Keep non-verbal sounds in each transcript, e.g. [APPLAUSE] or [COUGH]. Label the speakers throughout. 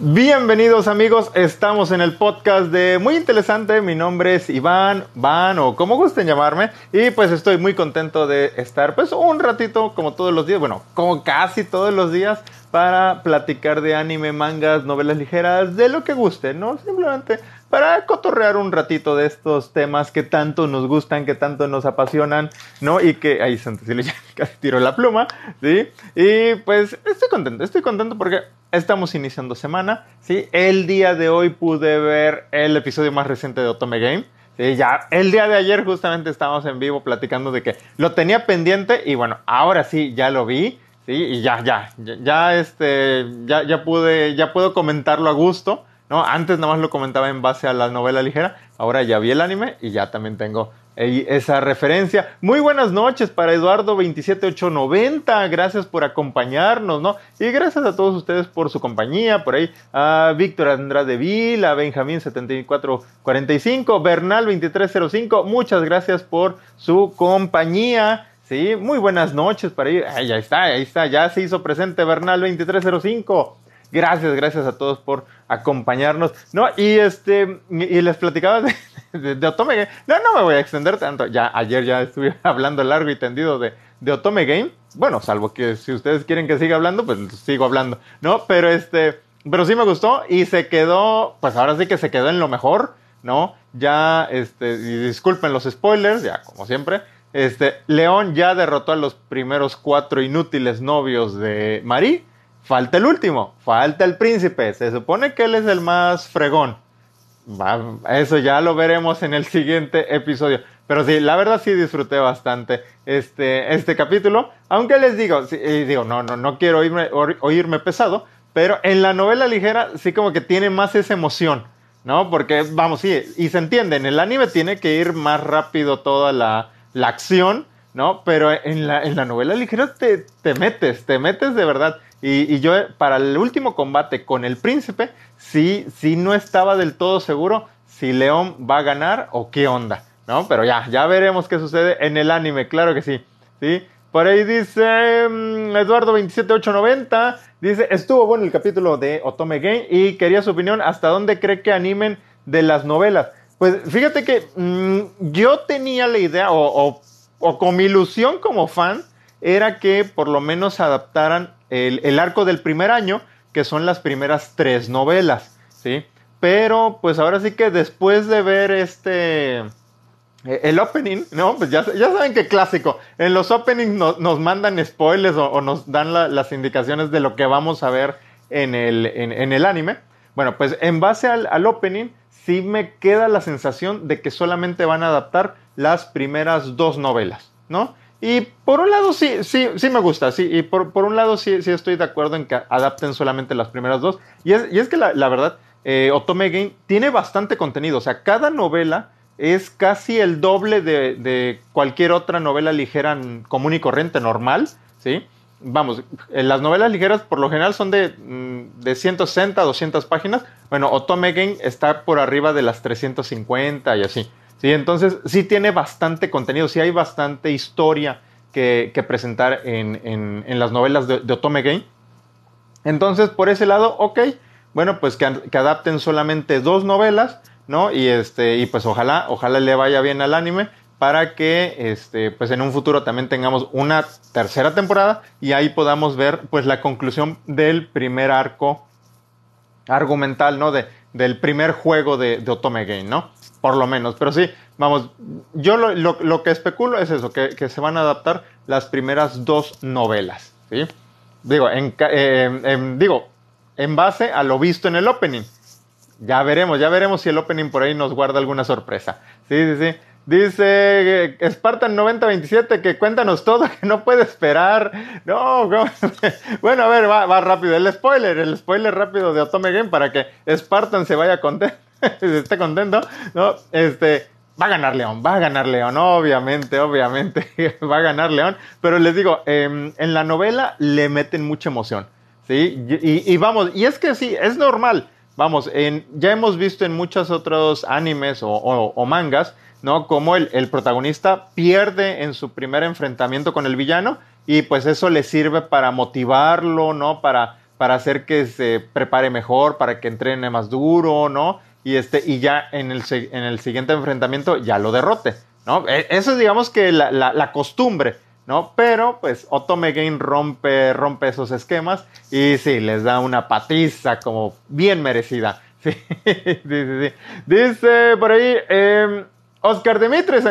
Speaker 1: Bienvenidos amigos, estamos en el podcast de Muy Interesante, mi nombre es Iván, Van o como gusten llamarme y pues estoy muy contento de estar pues un ratito como todos los días, bueno, como casi todos los días para platicar de anime, mangas, novelas ligeras, de lo que guste, ¿no? Simplemente para cotorrear un ratito de estos temas que tanto nos gustan, que tanto nos apasionan, ¿no? Y que, ahí Santa [LAUGHS] ya casi tiró la pluma, ¿sí? Y pues estoy contento, estoy contento porque estamos iniciando semana, ¿sí? El día de hoy pude ver el episodio más reciente de Otome Game. Sí, ya el día de ayer justamente estábamos en vivo platicando de que lo tenía pendiente y bueno, ahora sí ya lo vi, sí, y ya, ya, ya, ya este, ya, ya pude, ya puedo comentarlo a gusto. ¿no? Antes nada más lo comentaba en base a la novela ligera, ahora ya vi el anime y ya también tengo esa referencia. Muy buenas noches para Eduardo 27890, gracias por acompañarnos, ¿no? Y gracias a todos ustedes por su compañía, por ahí a Víctor Andrade Vila, a Benjamín 7445, Bernal 2305, muchas gracias por su compañía. Sí, muy buenas noches para ir. Ahí está, ahí está, ya se hizo presente Bernal 2305. Gracias, gracias a todos por acompañarnos. No, y este, y les platicaba de, Otome Game. No, no me voy a extender tanto. Ya ayer ya estuve [LAUGHS] hablando largo y tendido de, de Otome Game. Bueno, salvo que si ustedes quieren que siga hablando, pues sigo hablando. No, pero este, pero sí me gustó y se quedó, pues ahora sí que se quedó en lo mejor, ¿no? Ya, este, disculpen los spoilers, ya como siempre. Este, León ya derrotó a los primeros cuatro inútiles novios de Marie Falta el último, falta el príncipe. Se supone que él es el más fregón. eso ya lo veremos en el siguiente episodio. Pero sí, la verdad sí disfruté bastante este, este capítulo. Aunque les digo, y digo, no, no, no quiero oírme, oírme pesado, pero en la novela ligera sí como que tiene más esa emoción, ¿no? Porque, vamos, sí, y se entiende, en el anime tiene que ir más rápido toda la, la acción, ¿no? Pero en la, en la novela ligera te, te metes, te metes de verdad. Y, yo para el último combate con el príncipe, sí, sí no estaba del todo seguro si León va a ganar o qué onda, ¿no? Pero ya, ya veremos qué sucede en el anime, claro que sí, ¿sí? Por ahí dice mm, Eduardo 27890, dice, estuvo bueno el capítulo de Otome Game y quería su opinión, ¿hasta dónde cree que animen de las novelas? Pues fíjate que mm, yo tenía la idea, o, o, o con mi ilusión como fan, era que por lo menos adaptaran el, arco del primer año, que son las primeras tres novelas, ¿sí? Pero pues ahora sí que después de ver este... Eh, el opening, ¿no? Pues ya, ya saben que clásico. En los openings nos mandan spoilers o, nos dan las indicaciones de lo que vamos a ver en el, en, el anime. Bueno, pues en base al, al, opening, sí me queda la sensación de que solamente van a adaptar las primeras dos novelas, ¿no? Y por un lado sí, sí, sí me gusta, sí, y por, por un lado sí, sí estoy de acuerdo en que adapten solamente las primeras dos. Y es, y es que la, verdad, eh, Otome Game tiene bastante contenido, o sea, cada novela es casi el doble de, de cualquier otra novela ligera común y corriente normal, ¿sí? Vamos, eh, las novelas ligeras por lo general son de, mm, de 160 a 200 páginas. Bueno, Otome Game está por arriba de las 350 y así. Sí, entonces sí tiene bastante contenido, sí hay bastante historia que, presentar en, las novelas de, Otome Game. Entonces, por ese lado, ok, bueno, pues que, adapten solamente dos novelas, ¿no? Y este, y pues ojalá, ojalá le vaya bien al anime para que este, pues en un futuro también tengamos una tercera temporada y ahí podamos ver pues la conclusión del primer arco argumental, ¿no? De, del primer juego de, de Otome Game, ¿no? Por lo menos. Pero sí, vamos, yo lo, que especulo es eso, que, se van a adaptar las primeras dos novelas, ¿sí? Digo en, digo, en base a lo visto en el opening. Ya veremos, ya veremos si el opening por ahí nos guarda alguna sorpresa. Sí, sí, sí. Dice Spartan 9027 que cuéntanos todo, [LAUGHS] que no puede esperar. No, [LAUGHS] bueno, a ver, va, va, rápido. El spoiler, el spoiler rápido de Otome Game para que Spartan se vaya contento. [LAUGHS] [LAUGHS] esté contento, ¿no? Este, va a ganar León, va a ganar León, obviamente, obviamente, [LAUGHS] va a ganar León, pero les digo, em, en la novela le meten mucha emoción, ¿sí? Y, vamos, y es que sí, es normal, vamos, en, ya hemos visto en muchos otros animes o, mangas, ¿no? Como el, el, protagonista pierde en su primer enfrentamiento con el villano y pues eso le sirve para motivarlo, ¿no? Para para hacer que se prepare mejor, para que entrene más duro, ¿no? Y, este, y ya en el, en el siguiente enfrentamiento ya lo derrote, ¿no? E, eso es digamos que la, la, costumbre, ¿no? Pero pues Otome Game rompe, rompe esos esquemas y sí, les da una patiza como bien merecida. [LAUGHS] Sí, sí, sí, Dice por ahí, eh, Oscar Demetres,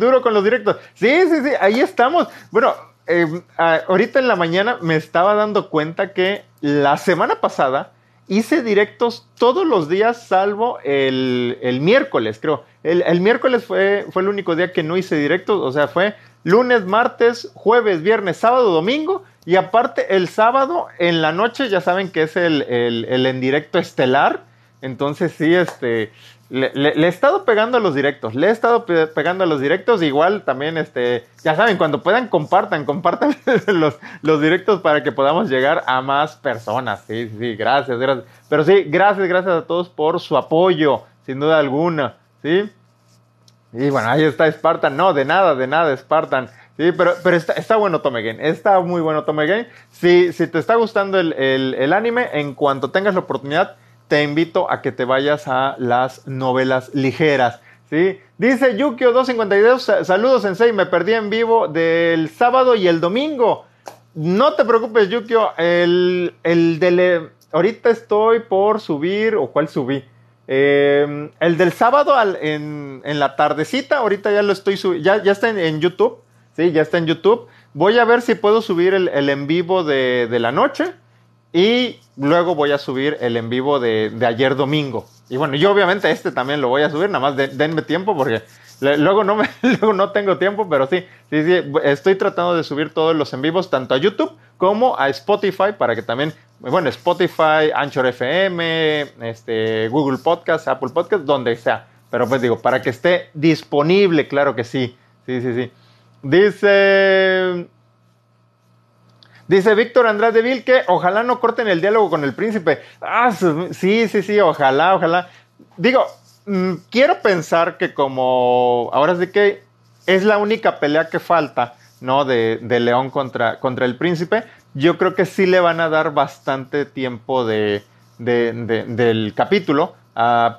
Speaker 1: duro con los directos. Sí, sí, sí, ahí estamos. Bueno, em, ahorita en la mañana me estaba dando cuenta que la semana pasada hice directos todos los días, salvo el, miércoles, creo. El, miércoles fue, fue el único día que no hice directos, o sea, fue lunes, martes, jueves, viernes, sábado, domingo. Y aparte, el sábado en la noche, ya saben que es el, el, el en directo estelar. Entonces, sí, este le, he estado pegando a los directos, le he estado pegando a los directos, igual también, este, ya saben, cuando puedan compartan, compartan [LAUGHS] los, los directos para que podamos llegar a más personas, sí, sí, gracias, gracias, pero sí, gracias, gracias a todos por su apoyo, sin duda alguna, sí, y bueno, ahí está Spartan, no, de nada, de nada, Spartan, sí, pero, pero está, está bueno Tome está muy bueno Tome Game, si, si te está gustando el, el, el anime, en cuanto tengas la oportunidad, te invito a que te vayas a las novelas ligeras. ¿sí? Dice Yukio252, saludos Sensei, me perdí en vivo del sábado y el domingo. No te preocupes Yukio, el, el del... Ahorita estoy por subir, o cuál subí. Em, el del sábado en, la tardecita, ahorita ya lo estoy subiendo, ya, ya está en, YouTube, sí, ya está en YouTube. Voy a ver si puedo subir el, en vivo de, de la noche y luego voy a subir el en vivo de, ayer domingo. Y bueno, yo obviamente este también lo voy a subir, nada más denme tiempo porque luego no, me, [LAUGHS] luego no tengo tiempo, pero sí, sí, sí, estoy tratando de subir todos los en vivos, tanto a YouTube como a Spotify, para que también, bueno, Spotify, Anchor FM, este, Google Podcast, Apple Podcast, donde sea. Pero pues digo, para que esté disponible, claro que sí. Sí, sí, sí. Dice Dice Víctor Andrade Vil que ojalá no corten el diálogo con el príncipe. Ah, sí, sí, sí, ojalá, ojalá. Digo, mm, quiero pensar que como ahora sí que es la única pelea que falta, ¿no? De, León contra, contra el príncipe. Yo creo que sí le van a dar bastante tiempo de, del capítulo.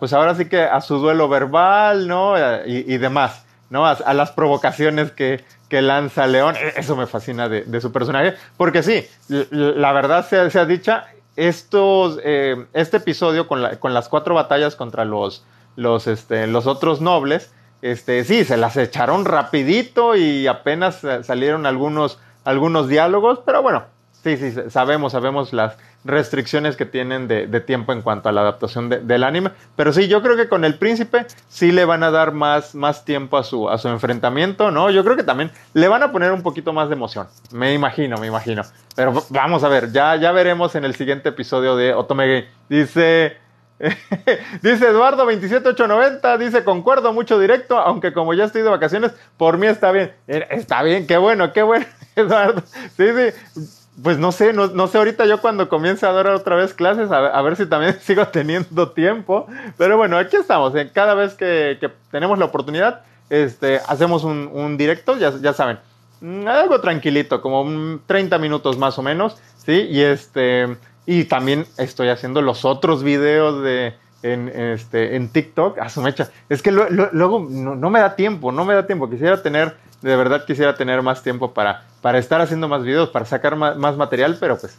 Speaker 1: pues ahora sí que a su duelo verbal, ¿no? Y, demás, ¿no? a las provocaciones que, que lanza León. E, eso me fascina de, su personaje. Porque sí, la verdad sea, sea dicha, estos, eh, este episodio con, con, las cuatro batallas contra los, los, este, los otros nobles, este, sí, se las echaron rapidito y apenas salieron algunos, algunos diálogos, pero bueno, sí, sí, sabemos, sabemos las, restricciones que tienen de, tiempo en cuanto a la adaptación del anime. Pero sí, yo creo que con el príncipe sí le van a dar más, más tiempo a su, a su enfrentamiento, ¿no? Yo creo que también le van a poner un poquito más de emoción. Me imagino, me imagino. Pero vamos a ver, ya, ya veremos en el siguiente episodio de Otomege. Dice... [LAUGHS] dice Eduardo 27890, dice concuerdo mucho directo, aunque como ya estoy de vacaciones, por mí está bien. Está bien, qué bueno, qué bueno, [LAUGHS] Eduardo. Sí, sí pues no sé, no, sé ahorita yo cuando comience a dar otra vez clases, a, ver si también [LAUGHS] sigo teniendo tiempo. Pero bueno, aquí estamos. ¿eh? Cada vez que, tenemos la oportunidad, este, hacemos un, directo, ya, ya, saben. Mm, algo tranquilito, como 30 minutos más o menos, ¿sí? Y este... Y también estoy haciendo los otros videos de, en, este, en TikTok. A su mecha. Es que luego no, no, me da tiempo, no me da tiempo. Quisiera tener de verdad quisiera tener más tiempo para, para estar haciendo más videos, para sacar más, material, pero pues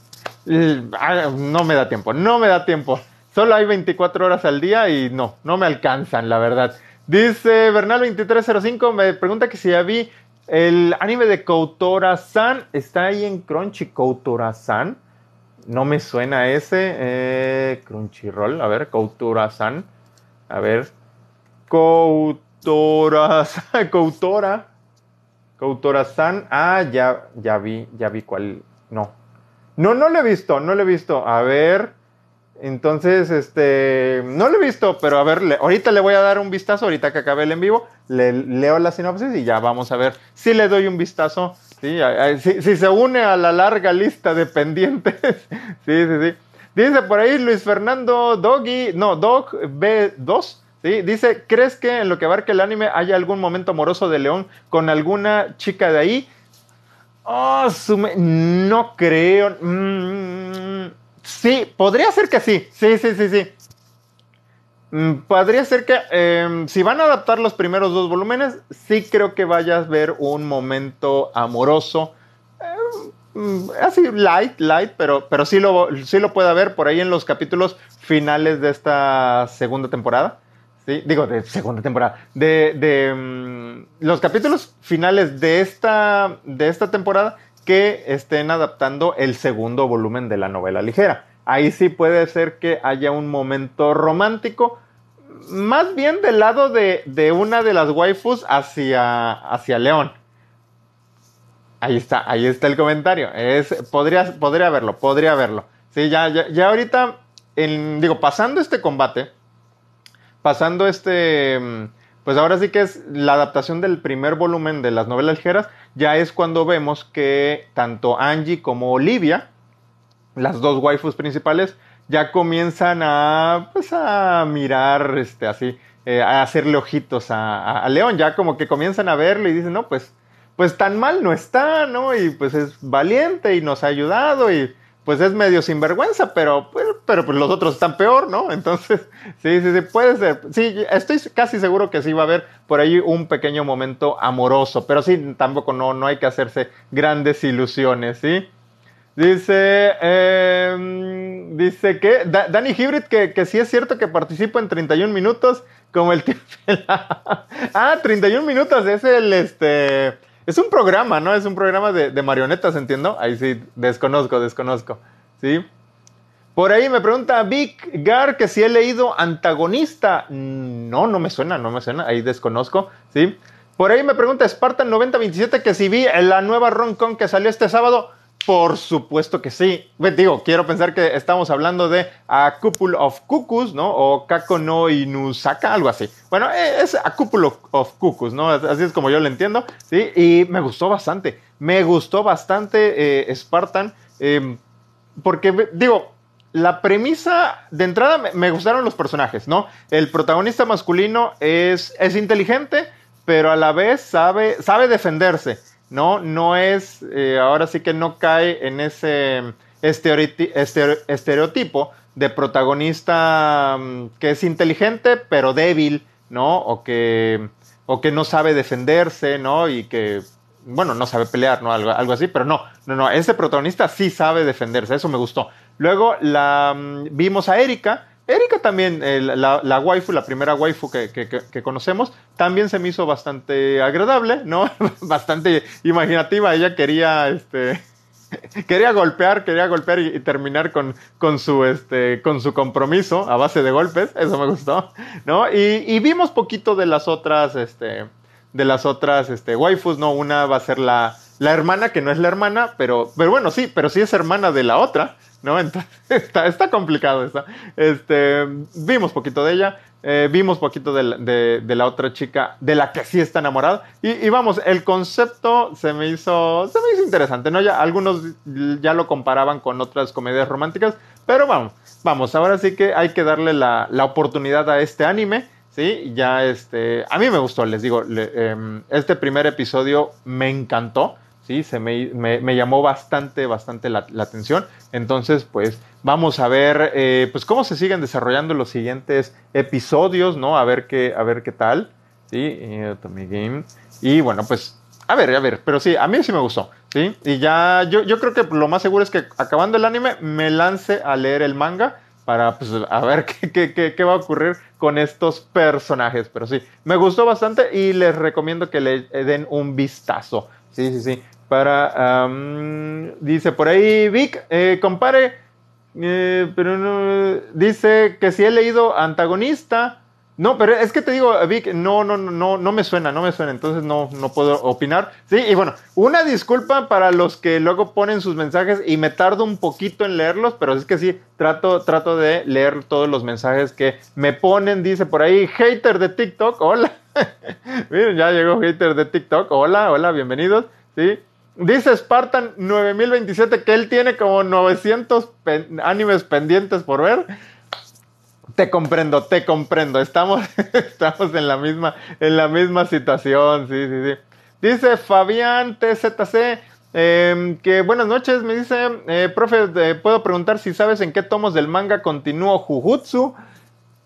Speaker 1: ah, no me da tiempo, no me da tiempo. Solo hay 24 horas al día y no, no me alcanzan, la verdad. Dice Bernal2305, me pregunta que si ya vi el anime de Koutora-san. ¿Está ahí en Crunchy Koutora-san? No me suena ese. Eh, Crunchyroll, a ver, Koutora-san. A ver. Koutora-san. Koutora. [LAUGHS] Koutora-san. Ah, ya, ya vi, ya vi cuál. No. No, no lo he visto, no lo he visto. A ver. Entonces, este. No lo he visto, pero a ver, ahorita le voy a dar un vistazo, ahorita que acabe el en vivo. Le, leo la sinopsis y ya vamos a ver si le doy un vistazo. Sí, si, se une a la larga lista de pendientes. [LAUGHS] sí, sí, sí. Dice por ahí Luis Fernando Doggy, no, Dog B2. Dice, ¿crees que en lo que abarca el anime haya algún momento amoroso de León con alguna chica de ahí? Oh, no creo. Mm, Sí, podría ser que sí. Sí, sí, sí, sí. Mm, podría ser que em, si van a adaptar los primeros dos volúmenes, sí creo que vayas a ver un momento amoroso. Em, mm, así, light, light, pero, pero sí, lo, sí lo puede haber por ahí en los capítulos finales de esta segunda temporada. ¿Sí? Digo, de segunda temporada. De, de mm, los capítulos finales de esta, de esta temporada que estén adaptando el segundo volumen de la novela ligera. Ahí sí puede ser que haya un momento romántico, más bien del lado de, una de las waifus hacia, hacia León. Ahí está, ahí está el comentario. Es, podría, podría verlo, podría verlo. Sí, ya, ya ahorita, digo, pasando este combate, pasando este, pues ahora sí que es la adaptación del primer volumen de las novelas ligeras, ya es cuando vemos que tanto Angie como Olivia, las dos waifus principales, ya comienzan a, pues, a mirar, este, así, eh, a hacerle ojitos a, León, ya como que comienzan a verlo y dicen, no, pues, pues tan mal no está, ¿no? Y pues es valiente y nos ha ayudado y pues es medio sinvergüenza, pero, pues, pero pues los otros están peor, ¿no? Entonces, [LAUGHS] sí, sí, sí, puede ser. Sí, estoy casi seguro que sí va a haber por ahí un pequeño momento amoroso, pero sí, tampoco no, no hay que hacerse grandes ilusiones, ¿sí? Dice, em, dice que, Danny Hybrid, que, que sí es cierto que participa en 31 minutos, como el [LAUGHS] tío Ah, 31 minutos, es el, este, es un programa, ¿no? Es un programa de, marionetas, entiendo. Ahí sí, desconozco, desconozco, ¿sí? Por ahí me pregunta Vic Gar que si he leído Antagonista. No, no me suena, no me suena, ahí desconozco, ¿sí? Por ahí me pregunta Spartan 9027 que si vi la nueva Roncon que salió este sábado. Por supuesto que sí. Digo, quiero pensar que estamos hablando de A Couple of Cuckoos, ¿no? O Kako no Inusaka, algo así. Bueno, e, es A Couple of Cuckoos, ¿no? Así es como yo lo entiendo, ¿sí? Y me gustó bastante. Me gustó bastante eh, Spartan. Em, porque, digo, la premisa de entrada me, gustaron los personajes, ¿no? El protagonista masculino es, es inteligente, pero a la vez sabe, sabe defenderse. ¿No? No es, eh, ahora sí que no cae en ese estereotipo de protagonista mm, que es inteligente pero débil, ¿no? O que, o que no sabe defenderse, ¿no? Y que, bueno, no sabe pelear, ¿no? Algo, algo así, pero no, no, no, ese protagonista sí sabe defenderse, eso me gustó. Luego la, mm, vimos a Erika, Erika también, la, la, waifu, la primera waifu que, conocemos, también se me hizo bastante agradable, ¿no? [LAUGHS] bastante imaginativa. Ella quería, este, [LAUGHS] quería golpear, quería golpear y, terminar con, con, su, este, con su compromiso a base de golpes. Eso me gustó, ¿no? Y, vimos poquito de las otras, este, de las otras, este, waifus, ¿no? Una va a ser la, la hermana, que no es la hermana, pero, pero bueno, sí, pero sí es hermana de la otra. ¿no? Entonces, [LAUGHS] está, está complicado está. Este, vimos poquito de ella, eh, vimos poquito de, la otra chica de la que sí está enamorado. Y, vamos, el concepto se me hizo, se me hizo interesante, ¿no? Ya, algunos ya lo comparaban con otras comedias románticas, pero vamos, vamos, ahora sí que hay que darle la, oportunidad a este anime. Sí, ya este, a mí me gustó, les digo, em, este primer episodio me encantó. ¿sí? Se me, llamó bastante, bastante la, atención. Entonces, pues vamos a ver, eh, pues cómo se siguen desarrollando los siguientes episodios, ¿no? A ver qué, a ver qué tal, ¿sí? Game. Y bueno, pues a ver, a ver, pero sí, a mí sí me gustó, ¿sí? Y ya, yo, yo creo que lo más seguro es que acabando el anime me lance a leer el manga para pues, a ver [LAUGHS] qué, qué, qué, va a ocurrir con estos personajes. Pero sí, me gustó bastante y les recomiendo que le den un vistazo. Sí, sí, sí. Para, dice por ahí, Vic, eh, compare, eh, pero no, dice que si he leído Antagonista. No, pero es que te digo, Vic, no, no, no, no me suena, no me suena, entonces no, no puedo opinar. Sí, y bueno, una disculpa para los que luego ponen sus mensajes y me tardo un poquito en leerlos, pero es que sí, trato, trato de leer todos los mensajes que me ponen. Dice por ahí, hater de TikTok, hola. [LAUGHS] Miren, ya llegó hater de TikTok, hola, hola, bienvenidos. Sí. Dice Spartan 9027 que él tiene como 900 animes pendientes por ver. Te comprendo, te comprendo. Estamos, [LAUGHS] estamos en, la misma, en la misma situación. Sí, sí, sí. Dice Fabián TZC Em, que buenas noches, me dice, eh, profe, puedo preguntar si sabes en qué tomos del manga continúo Jujutsu.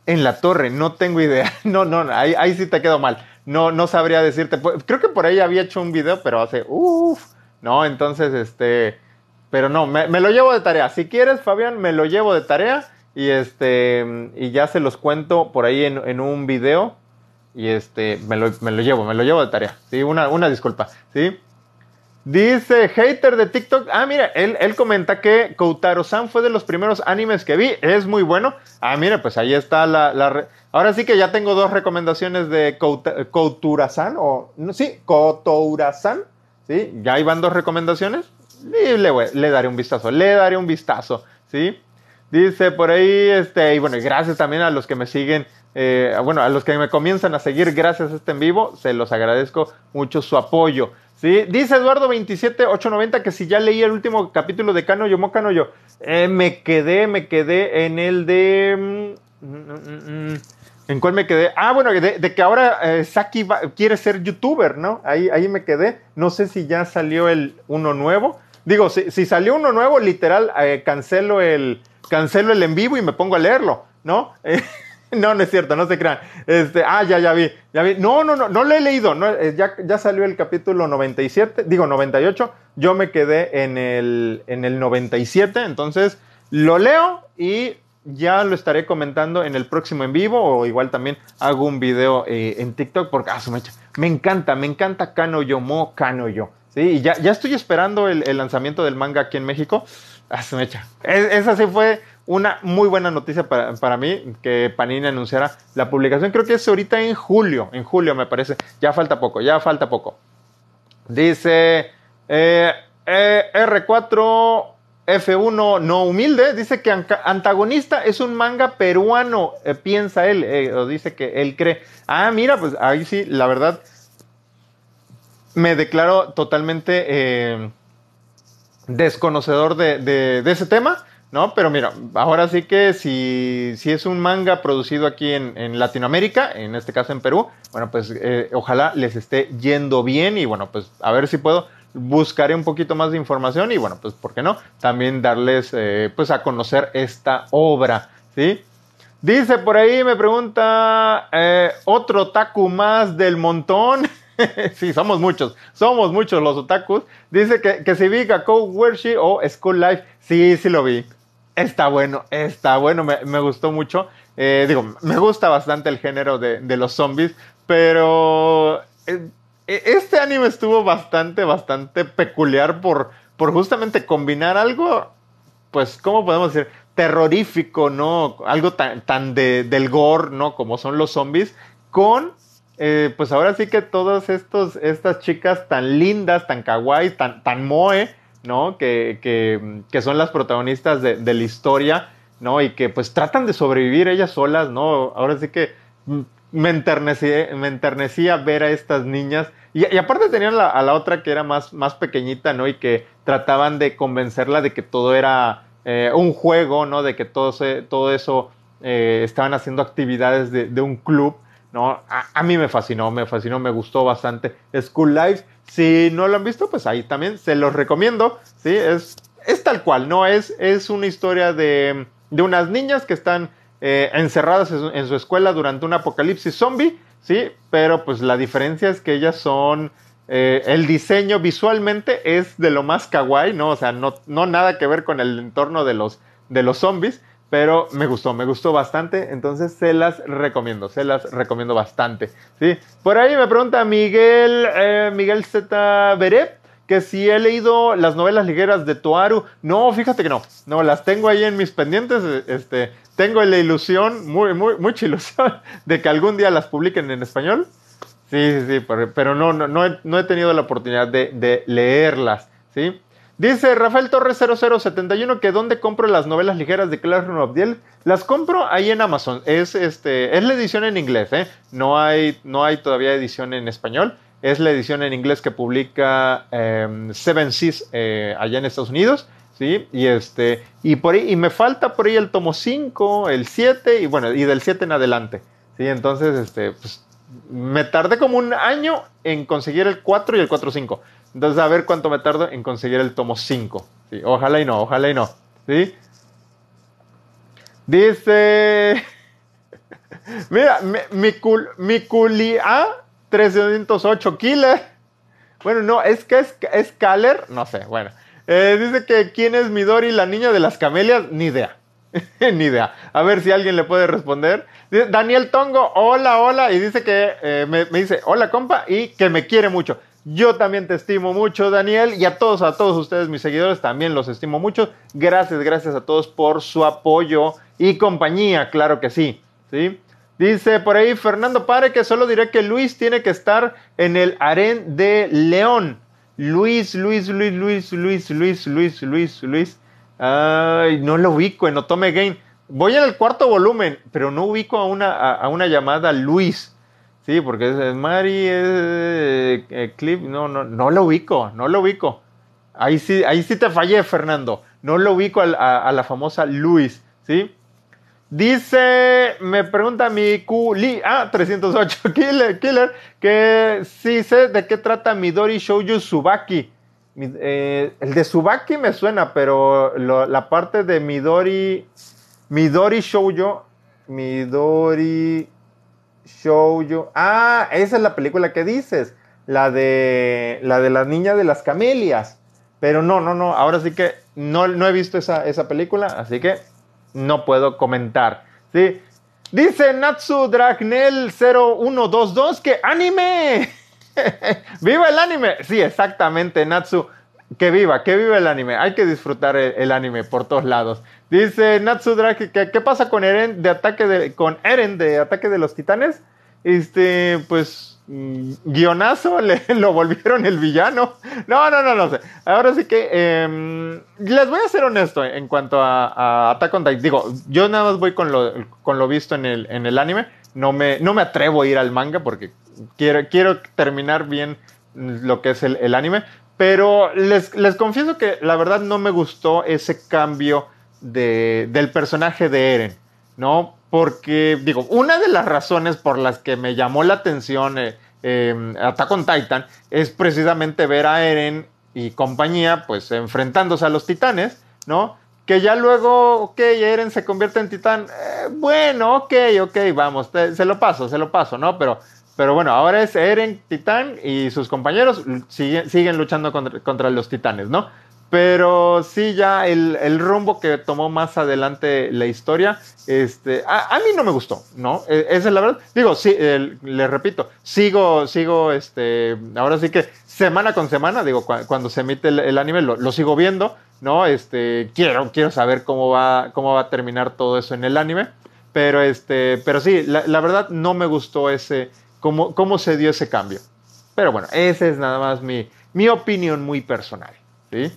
Speaker 1: En la torre, no tengo idea. [LAUGHS] No, no, ahí, ahí sí te quedo mal. No, no sabría decirte. Creo que por ahí había hecho un video, pero hace, uff, no, entonces, este, pero no, me, lo llevo de tarea. Si quieres, Fabián, me lo llevo de tarea y este, y ya se los cuento por ahí en, un video y este, me lo, me lo, llevo, me lo llevo de tarea. Sí, una, una disculpa, sí. Dice hater de TikTok. Ah, mira, él, él comenta que Koutaro-san fue de los primeros animes que vi. Es muy bueno. Ah, mira, pues ahí está la. Ahora sí que ya tengo dos recomendaciones de Koutura-san. O, no, sí, Kotoura-san. Sí, ya ahí van dos recomendaciones. Y le, le daré un vistazo. Le daré un vistazo. Sí. Dice por ahí, este, y bueno, gracias también a los que me siguen, eh, bueno, a los que me comienzan a seguir gracias a este en vivo, se los agradezco mucho su apoyo. ¿sí? Dice Eduardo27890 que si ya leí el último capítulo de Cano Yo Cano Yo, eh, me quedé, me quedé en el de... Mm, mm, mm, ¿En cuál me quedé? Ah, bueno, de, que ahora eh, Saki quiere ser youtuber, ¿no? Ahí, ahí me quedé. No sé si ya salió el uno nuevo. Digo, si, si salió uno nuevo, literal, eh, cancelo, el, cancelo el en vivo y me pongo a leerlo, ¿no? [LAUGHS] No, no es cierto, no se crean. Este, ah, ya, ya vi, ya vi. No, no, no, no lo he leído. No, eh, ya, ya salió el capítulo 97, digo 98. Yo me quedé en el, en el 97, entonces lo leo y ya lo estaré comentando en el próximo en vivo o igual también hago un video eh, en TikTok porque ah, me, me encanta, me encanta Kano Yo Mo Kano Yo. Sí, y ya, ya estoy esperando el, lanzamiento del manga aquí en México. Ah, me echa. esa sí fue una muy buena noticia para, mí que Panini anunciara la publicación. Creo que es ahorita en julio, en julio me parece. Ya falta poco, ya falta poco. Dice eh, eh, R4 F1 no humilde, dice que antagonista es un manga peruano, eh, piensa él, o dice que él cree. Ah, mira, pues ahí sí, la verdad, me declaro totalmente desconocedor de ese tema ¿no? Pero mira, ahora sí que si, si es un manga producido aquí en, Latinoamérica, en este caso en Perú, bueno, pues eh, ojalá les esté yendo bien y bueno, pues a ver si puedo, buscaré un poquito más de información y bueno, pues ¿por qué no? También darles eh, pues a conocer esta obra, ¿sí? Dice por ahí, me pregunta, eh, otro otaku más del montón. [LAUGHS] [LAUGHS] sí, somos muchos, somos muchos los otakus. Dice que, que si vi Gakou Wershi o School Life. Sí, sí lo vi. Está bueno, está bueno, me, gustó mucho. Eh, digo, me gusta bastante el género de, los zombies, pero eh, e, este anime estuvo bastante, bastante peculiar por, por justamente combinar algo, pues, ¿cómo podemos decir? Terrorífico, ¿no? Algo tan, tan de, del gore, ¿no? Como son los zombies, con eh, pues ahora sí que todas estas chicas tan lindas, tan kawaii, tan, moe, ¿no? Que, que, son las protagonistas de, la historia, ¿no? Y que pues tratan de sobrevivir ellas solas, ¿no? Ahora sí que me enternecía, me enternecía ver a estas niñas. Y, aparte tenían a la otra que era más, más pequeñita, ¿no? Y que trataban de convencerla de que todo era eh, un juego, ¿no? De que todo, todo eso eh, estaban haciendo actividades de, de un club. ¿No? A, mí me fascinó, me fascinó, me gustó bastante. School Life, si no lo han visto, pues ahí también se los recomiendo, ¿sí? Es, es tal cual, ¿no? Es, es una historia de, de unas niñas que están eh, encerradas en su, escuela durante un apocalipsis zombie, ¿sí? Pero pues la diferencia es que ellas son... Eh, el diseño visualmente es de lo más kawaii, ¿no? O sea, no, no nada que ver con el entorno de los, de los zombies, pero me gustó, me gustó bastante, entonces se las recomiendo, se las recomiendo bastante, ¿sí? Por ahí me pregunta Miguel, eh, Miguel Z. Beret, que si he leído las novelas ligueras de Toaru, no, fíjate que no, no, las tengo ahí en mis pendientes, este, tengo la ilusión, muy, muy, mucha ilusión, [LAUGHS] de que algún día las publiquen en español, sí, sí, sí, pero no, no, no, he, no he tenido la oportunidad de leerlas, ¿sí? Dice Rafael Torres 0071 que dónde compro las novelas ligeras de Clarence Abdiel. Las compro ahí en Amazon. Es, este, es la edición en inglés, ¿eh? No hay, no hay todavía edición en español. Es la edición en inglés que publica em, Seven Seas eh, allá en Estados Unidos. ¿sí? Y, este, y, por y me falta por ahí el tomo 5, el 7 y bueno, y del 7 en adelante. ¿sí? Entonces, este, pues, me tardé como un año en conseguir el 4 y el 4.5. Entonces, a ver cuánto me tardo en conseguir el tomo 5. ¿sí? Ojalá y no, ojalá y no. ¿sí? Dice... [LAUGHS] Mira, mi, mi, culia 308 killer. Bueno, no, es que es, es no sé, bueno. Eh, dice que quién es Midori, la niña de las camelias, ni idea. [LAUGHS] ni idea. A ver si alguien le puede responder. Daniel Tongo, hola, hola. Y dice que eh, me, dice, hola compa, y que me quiere mucho. Yo también te estimo mucho, Daniel, y a todos, a todos ustedes, mis seguidores, también los estimo mucho. Gracias, gracias a todos por su apoyo y compañía, claro que sí. ¿sí? Dice por ahí Fernando Pare que solo diré que Luis tiene que estar en el aren de León. Luis, Luis, Luis, Luis, Luis, Luis, Luis, Luis, Luis. Ay, no lo ubico en Otome Game. Voy en el cuarto volumen, pero no ubico a una, a, una llamada Luis. Sí, porque es, Mari, es Clip. No, no, no lo ubico, no lo ubico. Ahí sí, ahí sí te fallé, Fernando. No lo ubico a, la famosa Luis. ¿sí? Dice, me pregunta mi Q, ah, 308 [LAUGHS] Killer, Killer, que sí sé de qué trata Midori Shouju Subaki. Eh, el de Subaki me suena, pero la parte de Midori, Midori Shoujo, Midori Shoujo, ah, esa es la película que dices, la de la de la niña de las camelias. Pero no, no, no, ahora sí que no, no he visto esa, esa película, así que no puedo comentar. ¿sí? Dice Natsu Dragnel 0122 que anime. [LAUGHS] ¡Viva el anime! Sí, exactamente, Natsu. Que viva, que viva el anime. Hay que disfrutar el, anime por todos lados. Dice Natsu Drag, que, ¿qué pasa con Eren de ataque de, con Eren de ataque de los titanes? Este, pues Mm, guionazo, [LAUGHS] le, lo volvieron el villano. No, no, no, no sé. Ahora sí que em, les voy a ser honesto en cuanto a, Attack on Titan. Digo, yo nada más voy con lo, con lo visto en el, en el anime. No me, no me atrevo a ir al manga porque quiero, quiero terminar bien lo que es el, anime. Pero les, les, confieso que la verdad no me gustó ese cambio de, del personaje de Eren. ¿no? porque, digo, una de las razones por las que me llamó la atención eh, Attack on Titan es precisamente ver a Eren y compañía, pues, enfrentándose a los titanes, ¿no? Que ya luego, ok, Eren se convierte en titán. Eh, bueno, ok, ok, vamos, se lo paso, se lo paso, ¿no? Pero, pero bueno, ahora es Eren titán y sus compañeros siguen, siguen luchando contra, contra los titanes, ¿no? Pero sí, ya el, rumbo que tomó más adelante la historia, este, a, mí no me gustó, ¿no? E, esa es la verdad. Digo, sí, le repito, sigo, sigo, este, ahora sí que semana con semana, digo, cuando se emite el, anime, lo, sigo viendo, ¿no? Este, quiero, quiero saber cómo va, cómo va a terminar todo eso en el anime. Pero, este, pero sí, la, verdad no me gustó ese, cómo, cómo se dio ese cambio. Pero bueno, esa es nada más mi, mi opinión muy personal, ¿sí?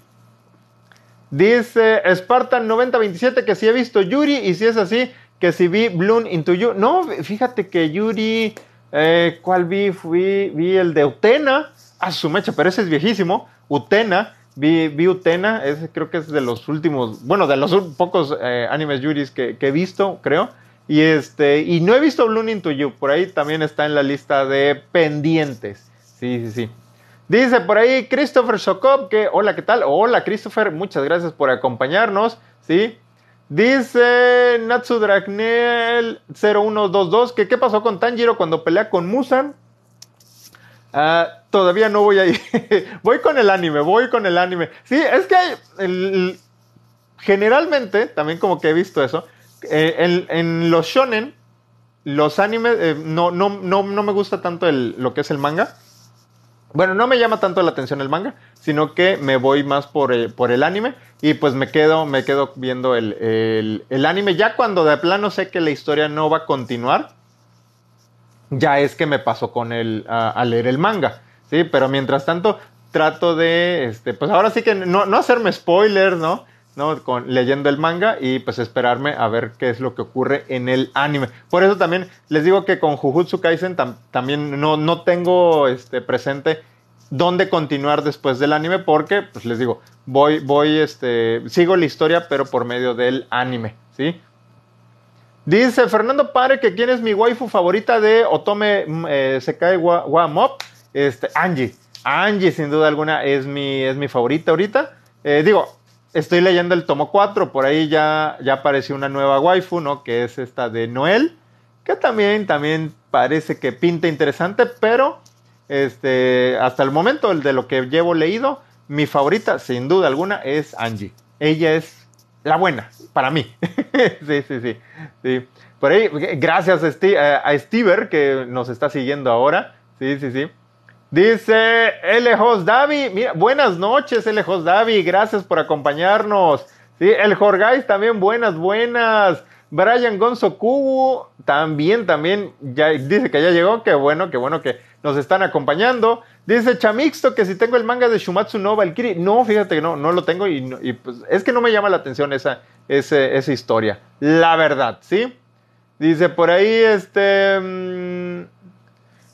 Speaker 1: Dice Spartan 9027 que si he visto Yuri y si es así, que si vi Bloom into You. No, fíjate que Yuri, eh, ¿cuál vi? Fui, vi el de Utena. A su mecha, pero ese es viejísimo. Utena, vi, vi Utena, ese creo que es de los últimos, bueno, de los pocos eh, animes Yuris que, que, he visto, creo. Y, este, y no he visto Bloom into You, por ahí también está en la lista de pendientes. Sí, sí, sí. Dice por ahí Christopher Sokov que, hola, ¿qué tal? Hola, Christopher, muchas gracias por acompañarnos, ¿sí? Dice Natsu Dragnel 0122 que, ¿qué pasó con Tanjiro cuando pelea con Musan? Ah, todavía no voy a ir. [LAUGHS] voy con el anime, voy con el anime. Sí, es que generalmente, también como que he visto eso, eh, en, los shonen, los animes, eh, no, no, no, no, me gusta tanto lo que es el manga. Bueno, no me llama tanto la atención el manga, sino que me voy más por, eh, por el anime y pues me quedo, me quedo viendo el, anime. Ya cuando de plano sé que la historia no va a continuar, ya es que me paso con el, a, leer el manga, ¿sí? Pero mientras tanto trato de, este, pues ahora sí que no, no hacerme spoilers, ¿no? ¿No? Con, leyendo el manga y pues esperarme a ver qué es lo que ocurre en el anime. Por eso también les digo que con Jujutsu Kaisen también no, no tengo este, presente dónde continuar después del anime porque, pues les digo, voy, voy, este, sigo la historia pero por medio del anime, ¿sí? Dice Fernando Pare que quién es mi waifu favorita de Otome mm, eh, Sekai wa, wa Mop. Este, Angie. Angie, sin duda alguna, es mi, es mi favorita ahorita. Eh, digo, estoy leyendo el tomo 4, por ahí ya, ya apareció una nueva waifu, ¿no? Que es esta de Noel, que también, también parece que pinta interesante, pero este, hasta el momento, el de lo que llevo leído, mi favorita, sin duda alguna, es Angie. Ella es la buena, para mí. [LAUGHS] sí, sí, sí, sí. Por ahí, gracias a, Steve, a Stever, que nos está siguiendo ahora. Sí, sí, sí. Dice L. Davi, mira, buenas noches L. Davi, gracias por acompañarnos. Sí, el Jorgais también, buenas, buenas. Brian Gonzo también, también, ya dice que ya llegó, qué bueno, qué bueno que nos están acompañando. Dice Chamixto que si tengo el manga de Shumatsu no Valkyrie. No, fíjate que no, no lo tengo y, pues, es que no me llama la atención esa, esa historia. La verdad, ¿sí? Dice por ahí, este... Mm,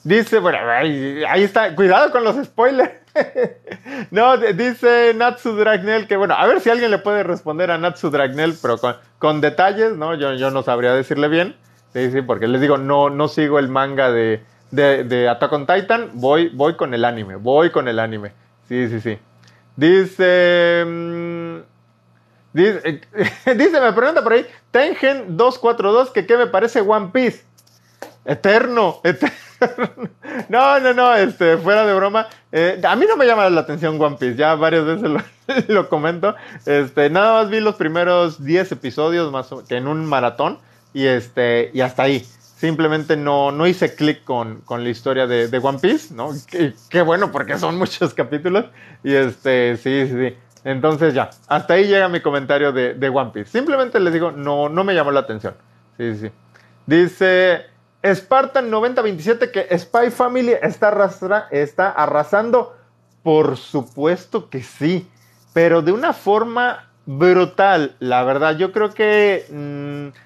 Speaker 1: dice, bueno, ahí, está, cuidado con los spoilers. [LAUGHS] no, dice Natsu Dragnel que, bueno, a ver si alguien le puede responder a Natsu Dragnel, pero con, detalles, ¿no? Yo, yo no sabría decirle bien. Sí, sí, porque les digo, no, no sigo el manga de, de, Attack on Titan, voy, voy con el anime, voy con el anime. Sí, sí, sí. Dice... Mm, dice, [LAUGHS] dice, me pregunta por ahí, Tengen 242, que qué me parece One Piece. Eterno, eterno. No, no, no, este, fuera de broma. Eh, a mí no me llama la atención One Piece, ya varias veces lo, [LAUGHS] comento. Este, nada más vi los primeros 10 episodios más que en un maratón y este, y hasta ahí simplemente no, no hice clic con, la historia de, One Piece, ¿no? Qué, bueno, porque son [LAUGHS] muchos capítulos. Y este, sí, sí, sí. Entonces ya, hasta ahí llega mi comentario de, One Piece. Simplemente les digo, no, no me llamó la atención. Sí, sí. Dice Spartan 9027 que Spy Family está, está arrasando. Por supuesto que sí, pero de una forma brutal, la verdad. Yo creo que... Mm,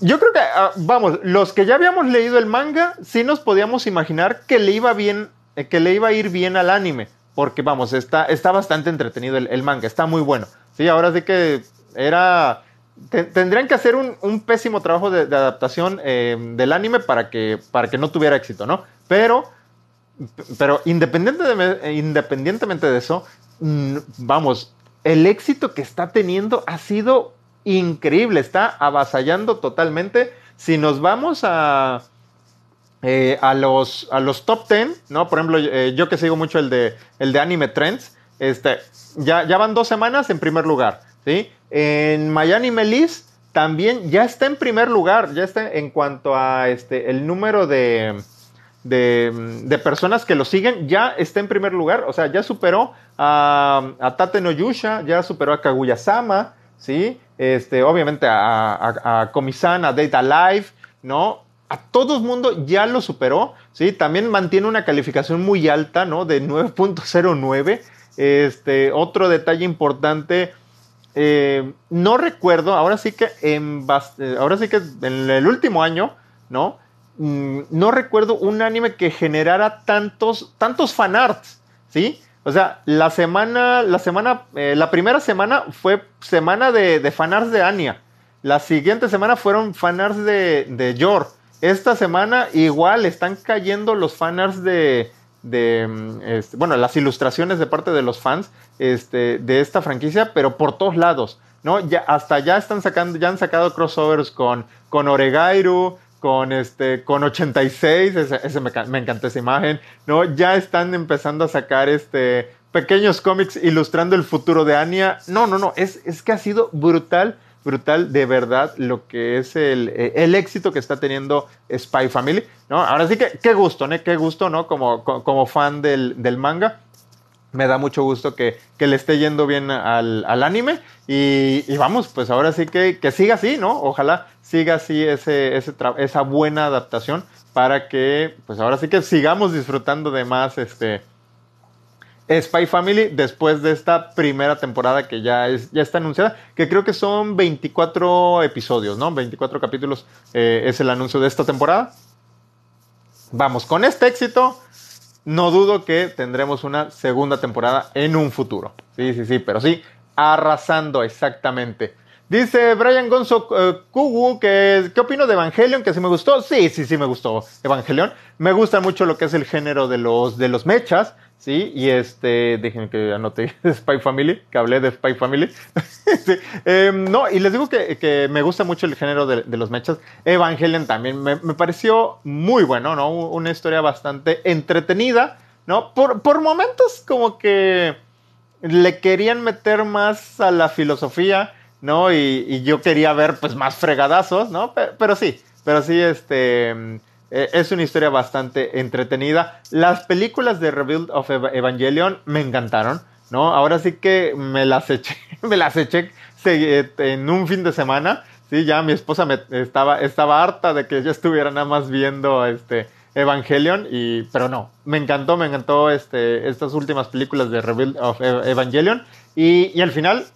Speaker 1: yo creo que, ah, vamos, los que ya habíamos leído el manga, sí nos podíamos imaginar que le iba bien, eh, que le iba a ir bien al anime. Porque, vamos, está, está bastante entretenido el, manga, está muy bueno. Sí, ahora sí que era. Tendrían que hacer un, pésimo trabajo de, adaptación eh, del anime para que, para que no tuviera éxito, ¿no? Pero, pero independientemente, independientemente de eso, vamos, el éxito que está teniendo ha sido increíble, está avasallando totalmente. Si nos vamos a, eh, a, los, a los top 10, ¿no? Por ejemplo, eh, yo que sigo mucho el de, el de Anime Trends, este, ya, ya van dos semanas en primer lugar, En Miami Melis también ya está en primer lugar, ya está en cuanto a este, el número de, de, personas que lo siguen, ya está en primer lugar, o sea, ya superó a, a Tate no Yusha, ya superó a Kaguya-sama, ¿sí? Este, obviamente a, a, a Comisan, a Data Live, ¿no? A todo el mundo ya lo superó, ¿sí? También mantiene una calificación muy alta, ¿no? De 9.09. Este, otro detalle importante, eh, no recuerdo, ahora sí que en, eh, ahora sí que en el último año, ¿no? Mm, no recuerdo un anime que generara tantos, tantos fanarts, ¿sí? O sea, la semana, la semana, eh, la primera semana fue semana de, fanarts de Anya. La siguiente semana fueron fanarts de, de Yor. Esta semana igual están cayendo los fanarts de, de este, bueno, las ilustraciones de parte de los fans este, de esta franquicia, pero por todos lados, ¿no? Ya, hasta ya están sacando, ya han sacado crossovers con, con Oregairu, con este con 86, ese, me, me, encantó esa imagen, ¿no? Ya están empezando a sacar este pequeños cómics ilustrando el futuro de Anya. No, no, no, es, es que ha sido brutal, brutal de verdad lo que es el, el éxito que está teniendo Spy Family, ¿no? Ahora sí que qué gusto, ¿no? Qué gusto, ¿no? Como, como fan del, del manga me da mucho gusto que, que, le esté yendo bien al, al anime. Y, y, vamos, pues ahora sí que, que, siga así, ¿no? Ojalá siga así ese, ese esa buena adaptación para que, pues ahora sí que sigamos disfrutando de más este Spy Family después de esta primera temporada que ya, es, ya está anunciada, que creo que son 24 episodios, ¿no? 24 capítulos eh, es el anuncio de esta temporada. Vamos, con este éxito no dudo que tendremos una segunda temporada en un futuro. Sí, sí, sí, pero sí, arrasando exactamente. Dice Brian Gonzo eh, Kugu que ¿qué opino de Evangelion? Que si me gustó. Sí, sí, sí me gustó Evangelion. Me gusta mucho lo que es el género de los, de los mechas. Sí, y este, déjenme que anote [LAUGHS] Spy Family, que hablé de Spy Family. [LAUGHS] sí, em, no, y les digo que, me gusta mucho el género de, los mechas. Evangelion también me, pareció muy bueno, ¿no? Una historia bastante entretenida, ¿no? Por, por momentos como que le querían meter más a la filosofía, ¿no? Y, yo quería ver pues más fregadazos, ¿no? Pero, sí, pero sí, este, eh, es una historia bastante entretenida. Las películas de Rebuild of Evangelion me encantaron, ¿no? Ahora sí que me las eché, [LAUGHS] me las eché en un fin de semana. Sí, ya mi esposa me estaba, estaba harta de que yo estuviera nada más viendo este Evangelion, y, pero no, me encantó, me encantó este, estas últimas películas de Rebuild of Evangelion y, y al final,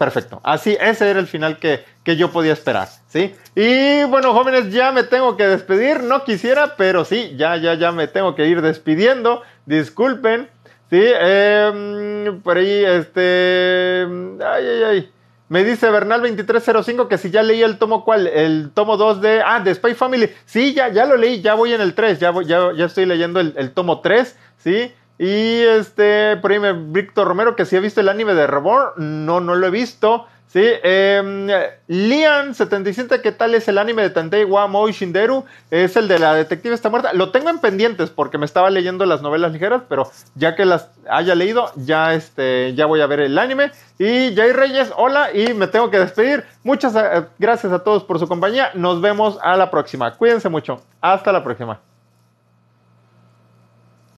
Speaker 1: perfecto. Así, ese era el final que, que, yo podía esperar, ¿sí? Y bueno, jóvenes, ya me tengo que despedir, no quisiera, pero sí, ya, ya, ya me tengo que ir despidiendo, disculpen, ¿sí? Eh, por ahí, este, ay, ay, ay. Me dice Bernal2305 que si ya leí el tomo cuál, el tomo 2 de, ah, de Spy Family. Sí, ya, ya lo leí, ya voy en el 3, ya, ya, ya estoy leyendo el, tomo 3, ¿sí? Y este, por ahí me, Víctor Romero, que si ha visto el anime de Reborn, no, no lo he visto. Sí, eh, Lian77, ¿qué tal es el anime de Tantei wa Moi Shinderu? Es el de la detective está muerta. Lo tengo en pendientes porque me estaba leyendo las novelas ligeras, pero ya que las haya leído, ya, este, ya voy a ver el anime. Y Jay Reyes, hola, y me tengo que despedir. Muchas eh, gracias a todos por su compañía. Nos vemos a la próxima. Cuídense mucho. Hasta la próxima.